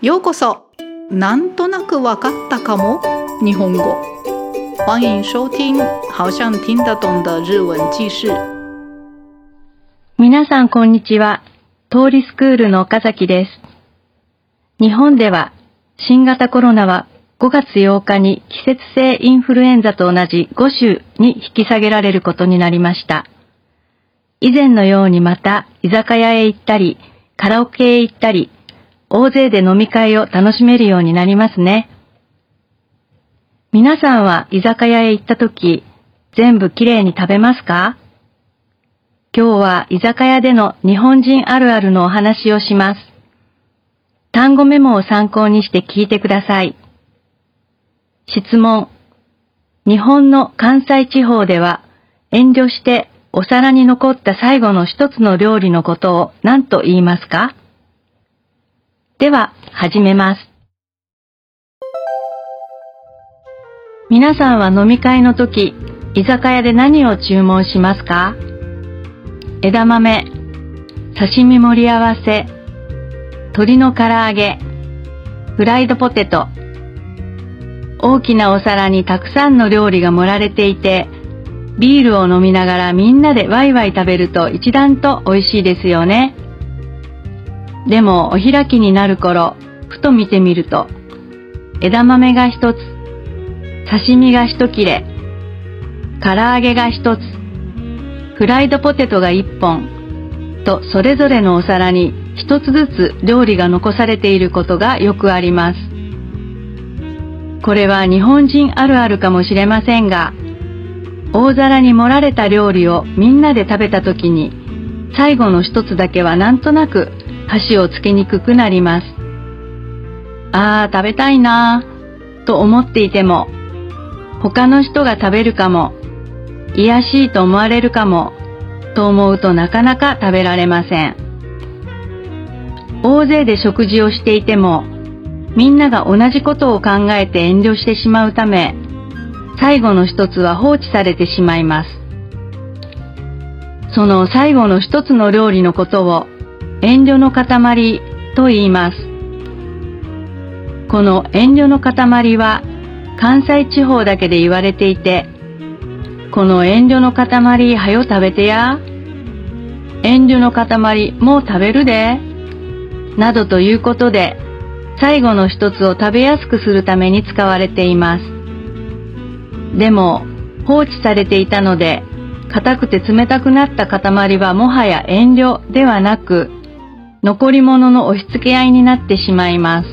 ようこそなんとなくわかったかも日本語欢迎收听好像听得懂的日文记事皆さんこんにちは。通りスクールの岡崎です。日本では新型コロナは5月8日に季節性インフルエンザと同じ5種に引き下げられることになりました。以前のようにまた居酒屋へ行ったり、カラオケへ行ったり、大勢で飲み会を楽しめるようになりますね。皆さんは居酒屋へ行った時、全部きれいに食べますか？今日は居酒屋での日本人あるあるのお話をします。単語メモを参考にして聞いてください。質問。日本の関西地方では遠慮してお皿に残った最後の一つの料理のことを何と言いますか？では、始めます。皆さんは飲み会の時、居酒屋で何を注文しますか？枝豆、刺身盛り合わせ、鶏の唐揚げ、フライドポテト。大きなお皿にたくさんの料理が盛られていて、ビールを飲みながらみんなでワイワイ食べると一段と美味しいですよね。でもお開きになる頃、ふと見てみると、枝豆が一つ、刺身が一切れ、唐揚げが一つ、フライドポテトが一本、とそれぞれのお皿に一つずつ料理が残されていることがよくあります。これは日本人あるあるかもしれませんが、大皿に盛られた料理をみんなで食べた時に、最後の一つだけはなんとなく箸をつけにくくなります。ああ、食べたいなぁ、と思っていても、他の人が食べるかも、癒しいと思われるかも、と思うとなかなか食べられません。大勢で食事をしていても、みんなが同じことを考えて遠慮してしまうため、最後の一つは放置されてしまいます。その最後の一つの料理のことを遠慮の塊と言います。この遠慮の塊は関西地方だけで言われていて、この遠慮の塊はよ食べてや。遠慮の塊もう食べるで。などということで、最後の一つを食べやすくするために使われています。でも、放置されていたので、硬くて冷たくなった塊はもはや遠慮ではなく、残り物の押し付け合いになってしまいます。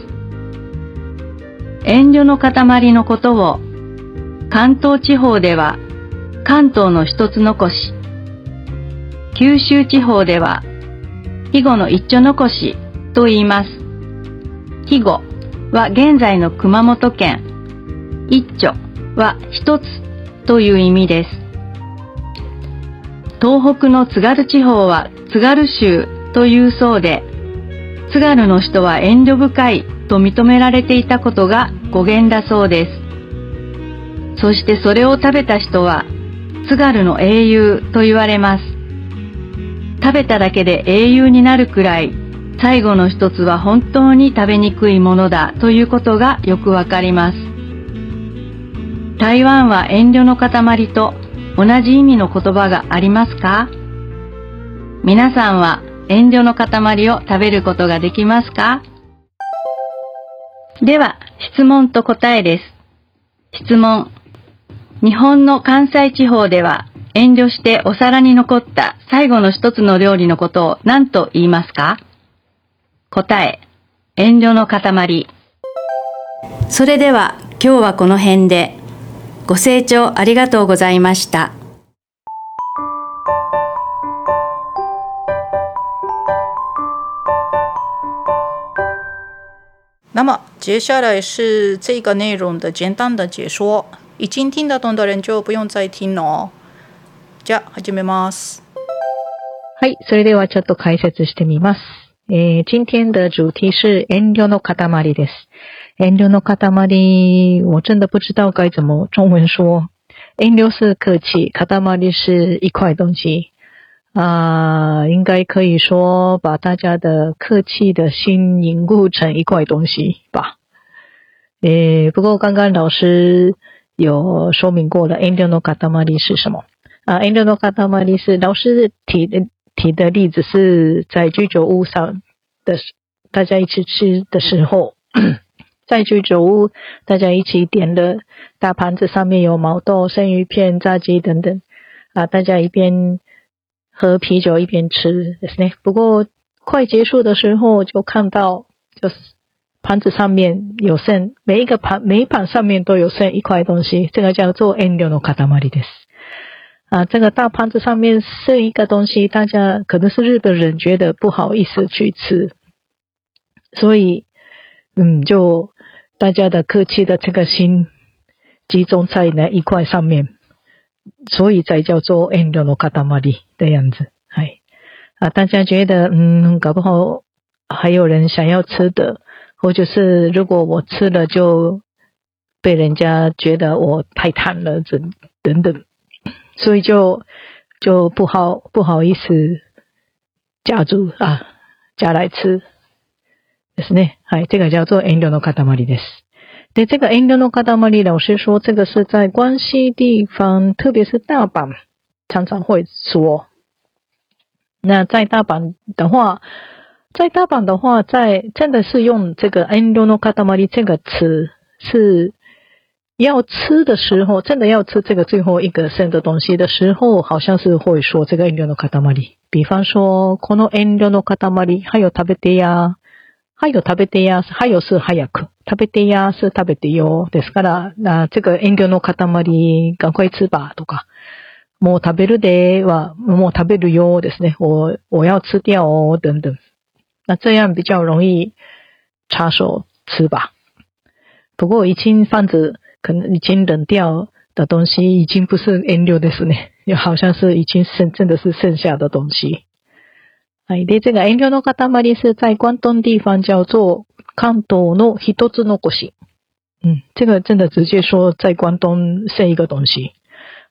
遠慮の塊のことを関東地方では関東の一つ残し、九州地方では肥後の一丁残しと言います。肥後は現在の熊本県、一丁は一つという意味です。東北の津軽地方は津軽州というそうで、津軽の人は遠慮深いと認められていたことが語源だそうです。そしてそれを食べた人は津軽の英雄と言われます。食べただけで英雄になるくらい最後の一つは本当に食べにくいものだということがよくわかります。台湾は遠慮の塊と同じ意味の言葉がありますか？皆さんは遠慮の塊を食べることができますか？では、質問と答えです。質問。日本の関西地方では遠慮してお皿に残った最後の一つの料理のことを何と言いますか？答え。遠慮の塊。それでは今日はこの辺でご清聴ありがとうございました。那么接下来是这个内容的简单的解说，已经听得懂的人就不用再听了。じゃあ始めます。はい、それではちょっと解説してみます。えー、今天的主题是遠慮の塊です。遠慮の塊，我真的不知道该怎么中文说。遠慮是客气，塊是一块东西。啊，应该可以说把大家的客气的心凝固成一块东西吧。诶，不过刚刚老师有说明过了，angel no katamari 是什么？啊，angel no katamari 是老师提的提的例子是在居酒屋上的，大家一起吃的时候，在居酒屋大家一起点的大盘子上面有毛豆、生鱼片、炸鸡等等，啊，大家一边。喝啤酒一边吃，ですね。不过快结束的时候就看到，就是盘子上面有剩，每一个盘每一盘上面都有剩一块东西，这个叫做 endo no katamari です。啊，这个大盘子上面剩一个东西，大家可能是日本人觉得不好意思去吃，所以嗯，就大家的客气的这个心集中在那一块上面。 所以才叫做遠慮の塊的样子。嗨啊，大家觉得嗯，搞不好还有人想要吃的，或者是如果我吃了就被人家觉得我太贪了，等等等，所以就就不好不好意思加入啊加来吃，ですね。はい、这个叫做遠慮の塊です。 对这个 Angel no Katamari 老师说，这个是在关西地方，特别是大阪，常常会说。那在大阪的话，在大阪的话，在真的是用这个 Angel no Katamari 这个词，是要吃的时候，真的要吃这个最后一个剩的东西的时候，好像是会说这个 Angel no Katamari。比方说，この Angel no Katamari 还有食べてや。还有食べてや、还有是早く。 食べてや是食べてよ。ですから、那这个遠慮の塊、赶快吃吧とか、もう食べるでは、もう食べるよですね。我、我要吃掉哦、等等。那这样比较容易插手吃吧。不过已经放着，可能已经冷掉的东西，已经不是遠慮ですね。好像是已经剩，真的是剩下的东西。はい。で、这个遠慮の塊是在关东地方叫做関東の一つ残し。嗯，这个真的直接说在关东剩一个东西。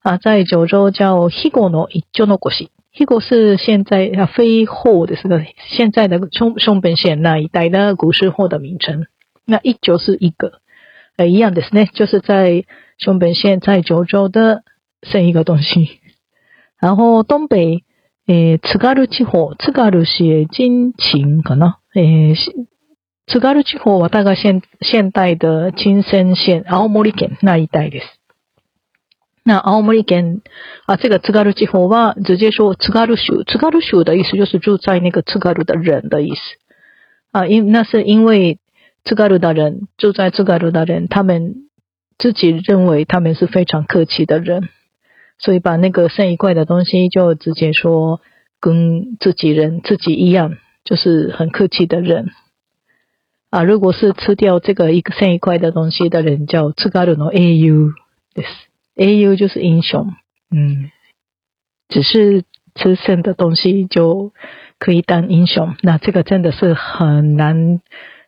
啊，在九州叫ヒゴの一丁残し。ヒゴ是现在啊非后的这个现在的松松本县那一带的古时候的名称。那一九是一个，呃，一样的呢，就是在松本县在九州的剩一个东西。然后东北。えー、津軽地方、津軽市金秦かな。えー、津軽地方は大概现现代的金森县、青森県那一带です。那青森県啊，这个津軽地方は直接说津軽州，津軽州的意思就是住在那个津軽的人的意思啊，因那是因为津軽的人住在津軽的人，他们自己认为他们是非常客气的人。所以把那个剩一块的东西就直接说跟自己人自己一样，就是很客气的人啊。如果是吃掉这个一个剩一块的东西的人，叫吃嘎鲁诺 A U，です。A U 就是英雄，嗯，只是吃剩的东西就可以当英雄，那这个真的是很难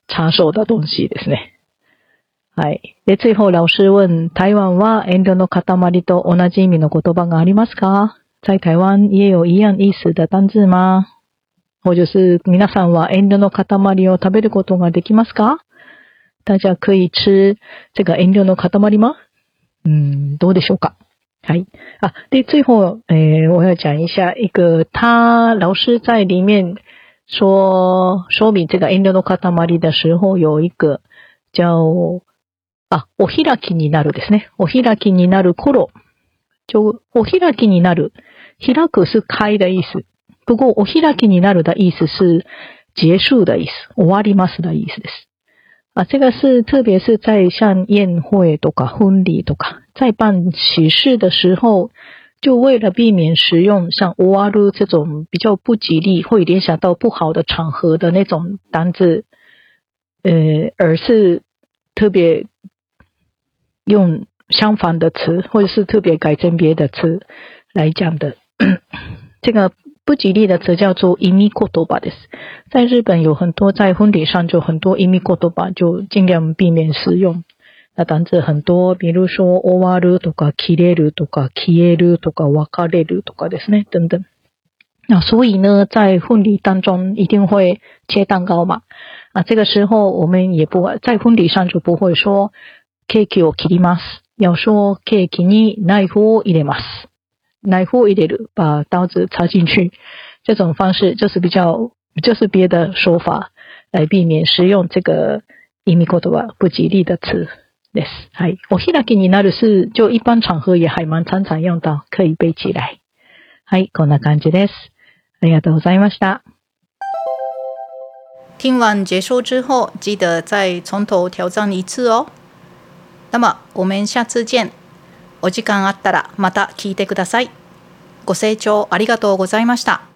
插手的东西，ですね。はい。で、最後老师问、台湾は遠慮の塊と同じ意味の言葉がありますか？在台湾也有一样意思的单字吗？或者是皆さんは遠慮の塊を食べることができますか？大家可以吃这个遠慮の塊？吗嗯，どうでしょうか？はい。啊，对，最后，诶，我要讲一下一个，他老师在里面说说明这个遠慮の塊的时候，有一个叫あ、お開きになるですね。お開きになる頃。就お開きになる。開く是開的意思。不过お開きになる的意思是结束的意思，終わります的意思です。啊，这个是特别是在像宴会とか婚礼とか，在办喜事的时候，就为了避免使用像終わる这种比较不吉利，会联想到不好的场合的那种单字，呃，而是特别。用相反的词，或者是特别改成别的词来讲的，这个 不吉利的词叫做“伊米过多巴”的。在日本有很多在婚礼上就很多“伊米过多巴”，就尽量避免使用。那单词很多，比如说“終わる”とか“切れる”とか“消える”とか“別れる”とかですね，等等。那所以呢，在婚礼当中一定会切蛋糕嘛。啊，这个时候我们也不在婚礼上就不会说 “cake を切ります”，要说 “cake にナイフを入れます”。ナイフを入れる，把刀子插进去。这种方式就是比较，就是别的说法来避免使用这个意味言葉不吉利的词。です。はい。お開きになる是，就一般场合也还蛮常常用到，可以背起来。はい、こんな感じです。ありがとうございました。听完结束之后，记得再从头挑战一次哦。那么我们下次见。お時間あったらまた聞いてください。ご清聴ありがとうございました。